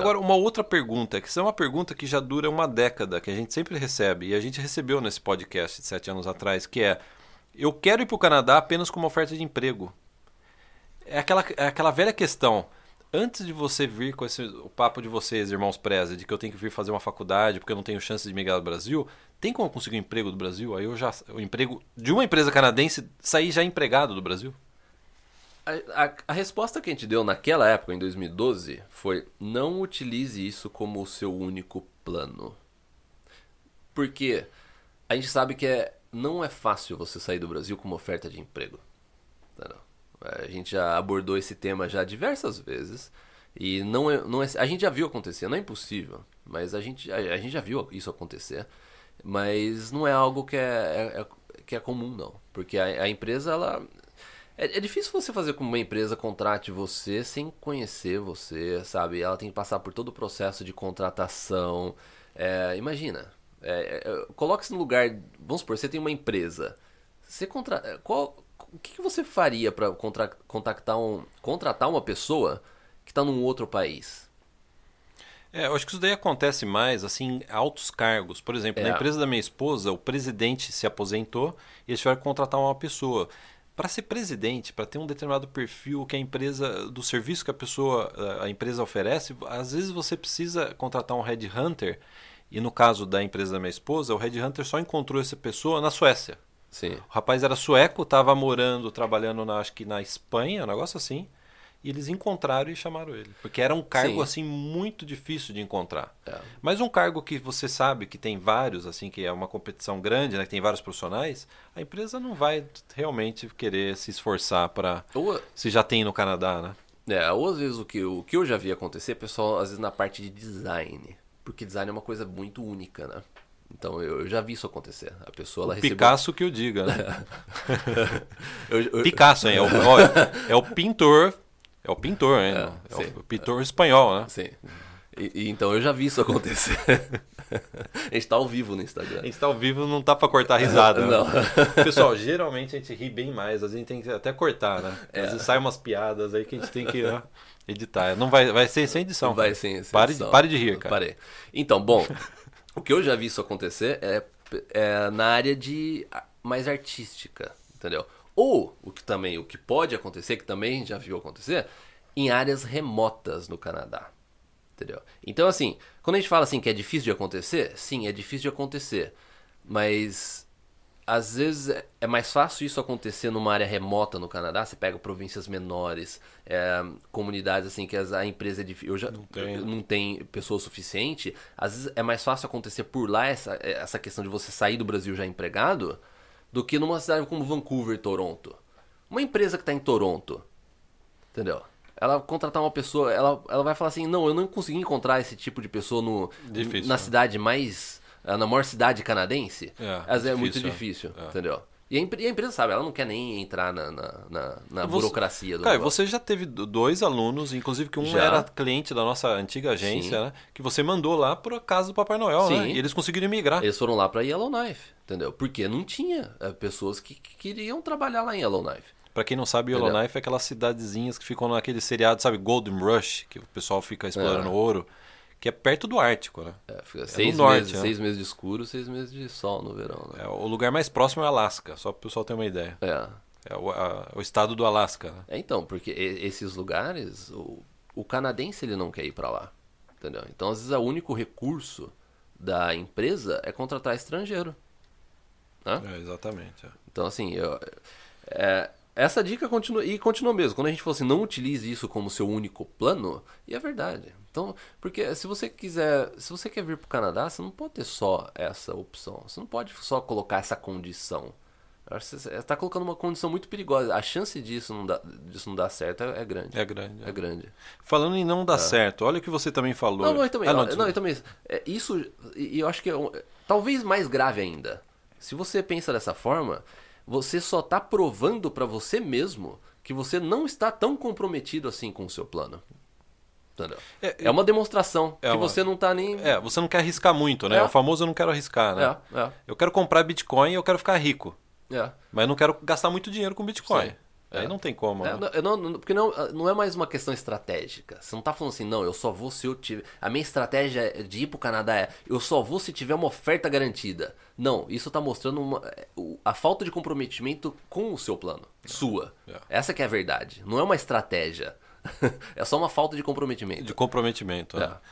Agora, uma outra pergunta, que é uma pergunta que já dura uma década, que a gente sempre recebe, e a gente recebeu nesse podcast de sete anos atrás, que é: eu quero ir para o Canadá apenas como oferta de emprego. É aquela, é aquela velha questão. Antes de você vir com esse, o papo de vocês, irmãos Preza, de que eu tenho que vir fazer uma faculdade porque eu não tenho chance de migrar do Brasil, tem como conseguir um emprego do Brasil? Aí eu já. O emprego de uma empresa canadense sair já empregado do Brasil? A, a, resposta que a gente deu naquela época, em 2012, foi: não utilize isso como o seu único plano. Porque a gente sabe que é, não é fácil você sair do Brasil com uma oferta de emprego. Não, a gente já abordou esse tema já diversas vezes. E não é, não é, a gente já viu acontecer, não é impossível, mas a gente, a, a gente já viu isso acontecer. Mas não é algo que é, é, é que é comum, não. Porque a, a empresa, ela. É, é, difícil você fazer com uma empresa contrate você sem conhecer você, sabe? Ela tem que passar por todo o processo de contratação. É, imagina, é, é, coloque-se no lugar. Vamos supor, você tem uma empresa. Você contra, qual, o que, que você faria para contactar um, contratar uma pessoa que está num outro país? É, eu acho que isso daí acontece mais assim, altos cargos. Por exemplo, é. na empresa da minha esposa, o presidente se aposentou e eles tiveram que contratar uma pessoa. Para ser presidente, para ter um determinado perfil que a empresa, do serviço que a pessoa, a empresa oferece, às vezes você precisa contratar um headhunter. E no caso da empresa da minha esposa, o headhunter só encontrou essa pessoa na Suécia. Sim. O rapaz era sueco, estava morando, trabalhando na, acho que na Espanha, um negócio assim. E eles encontraram e chamaram ele. Porque era um cargo, Sim. assim, muito difícil de encontrar. É. Mas um cargo que você sabe que tem vários, assim, que é uma competição grande, né? Que tem vários profissionais, a empresa não vai realmente querer se esforçar para... Ou... Se já tem no Canadá, né? É, ou às vezes o que, o que eu já vi acontecer, pessoal, às vezes na parte de design. Porque design é uma coisa muito única, né? Então eu, eu, já vi isso acontecer. A pessoa ela recebeu... Picasso que eu diga, né? eu, eu... Picasso, hein? É o, é o pintor. É o pintor, hein? É, é o pintor espanhol, né? Sim. E, e, então eu já vi isso acontecer. a gente tá ao vivo no Instagram. A gente tá ao vivo, não tá pra cortar risada. Né? não. Pessoal, geralmente a gente ri bem mais, a gente tem que até cortar, né? Às é. vezes sai umas piadas aí que a gente tem que né, editar. Não vai, vai ser sem edição. Vai sem, sem pare, edição. Pare de rir, cara. Parei. Então, bom, o que eu já vi isso acontecer é, é na área de mais artística, entendeu? Ou o que também, o que pode acontecer, que também já viu acontecer, em áreas remotas no Canadá. Entendeu? Então, assim, quando a gente fala assim que é difícil de acontecer, sim, é difícil de acontecer. Mas às vezes é, é mais fácil isso acontecer numa área remota no Canadá. Você pega províncias menores, é, comunidades assim que a empresa é difícil, já, não, tem. não tem pessoa suficiente. Às vezes é mais fácil acontecer por lá essa, essa questão de você sair do Brasil já empregado do que numa cidade como Vancouver, Toronto. Uma empresa que está em Toronto, entendeu? Ela contratar uma pessoa, ela, ela vai falar assim: não, eu não consegui encontrar esse tipo de pessoa no, Difícil, na né? cidade mais é na maior cidade canadense, é, é difícil, muito difícil, é. entendeu? E a, empresa sabe, ela não quer nem entrar na, na, na, na você, burocracia do Cara, negócio. você já teve dois alunos, inclusive que um já. era cliente da nossa antiga agência, né? Que você mandou lá para casa do Papai Noel, né? Sim. né? E eles conseguiram migrar. Eles foram lá para Yellowknife, entendeu? Porque não tinha é, pessoas que, que, queriam trabalhar lá em Yellowknife. Para quem não sabe, Yellowknife é aquelas cidadezinhas que ficam naquele seriado, sabe, Golden Rush, que o pessoal fica explorando é. ouro que é perto do Ártico, né? É, fica é seis, norte, meses, né? seis meses de escuro, seis meses de sol no verão. Né? É, o lugar mais próximo é o Alasca, só para o pessoal ter uma ideia. É. É o, a, o estado do Alasca. Né? É, então, porque esses lugares, o, o canadense ele não quer ir para lá, entendeu? Então, às vezes, o único recurso da empresa é contratar estrangeiro. Né? É, exatamente. É. Então, assim, eu, é, essa dica continua, e continua mesmo. Quando a gente fala assim, não utilize isso como seu único plano, e é verdade. Então, porque se você quiser, se você quer vir para o Canadá, você não pode ter só essa opção. Você não pode só colocar essa condição. Você está colocando uma condição muito perigosa. A chance disso não, dar, disso não dar certo é, é grande. É grande. É. é. grande. Falando em não dar é. certo, olha o que você também falou. Não, não, eu também. Ah, não, não, eu também isso, e eu acho que é talvez mais grave ainda. Se você pensa dessa forma, você só está provando para você mesmo que você não está tão comprometido assim com o seu plano. Entendeu? É, é uma demonstração é que uma... você não tá nem. É, você não quer arriscar muito, né? É. O famoso eu não quero arriscar, né? É, é. Eu quero comprar Bitcoin e eu quero ficar rico. É. Mas não quero gastar muito dinheiro com Bitcoin. Sim. Aí não tem como. É, né? não, não- porque não, não é mais uma questão estratégica. Você não tá falando assim, não, eu só vou se eu tiver. A minha estratégia de ir pro Canadá é eu só vou se tiver uma oferta garantida. Não, isso tá mostrando uma- o- a falta de comprometimento com o seu plano. Sua. É. Essa que é a verdade. Não é uma estratégia. é só uma falta de comprometimento. De comprometimento. né? É.